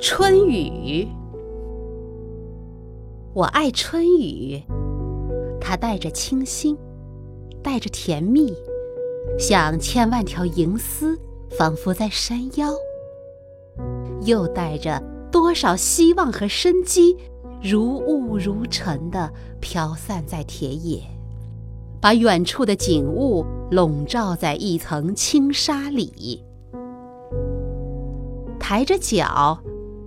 春雨，我爱春雨，它带着清新，带着甜蜜，像千万条银丝，仿佛在山腰；又带着多少希望和生机，如雾如尘的飘散在田野，把远处的景物笼罩在一层轻纱里。抬着脚，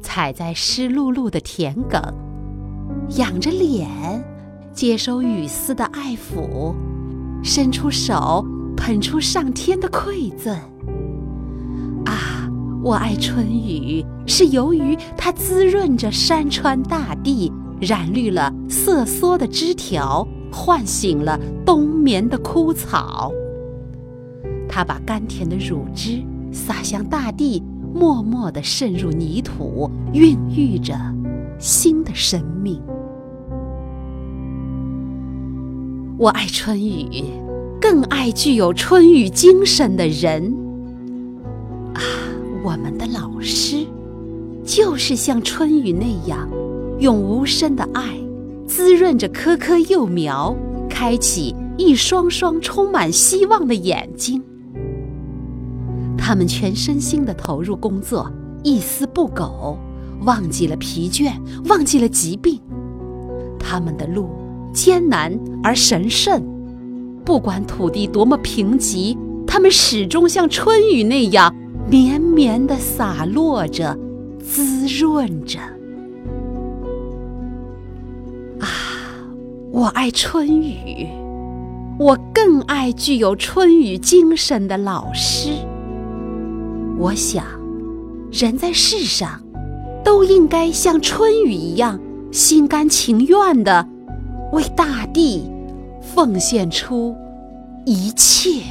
踩在湿漉漉的田埂，仰着脸，接收雨丝的爱抚，伸出手，捧出上天的馈赠。啊，我爱春雨，是由于它滋润着山川大地，染绿了瑟缩的枝条，唤醒了冬眠的枯草。它把甘甜的乳汁洒向大地。默默地渗入泥土，孕育着新的生命。我爱春雨，更爱具有春雨精神的人。啊，我们的老师，就是像春雨那样，用无声的爱滋润着棵棵幼苗，开启一双双充满希望的眼睛。他们全身心地投入工作，一丝不苟，忘记了疲倦，忘记了疾病。他们的路艰难而神圣，不管土地多么贫瘠，他们始终像春雨那样绵绵地洒落着，滋润着。啊，我爱春雨，我更爱具有春雨精神的老师。我想，人在世上，都应该像春雨一样，心甘情愿地为大地奉献出一切。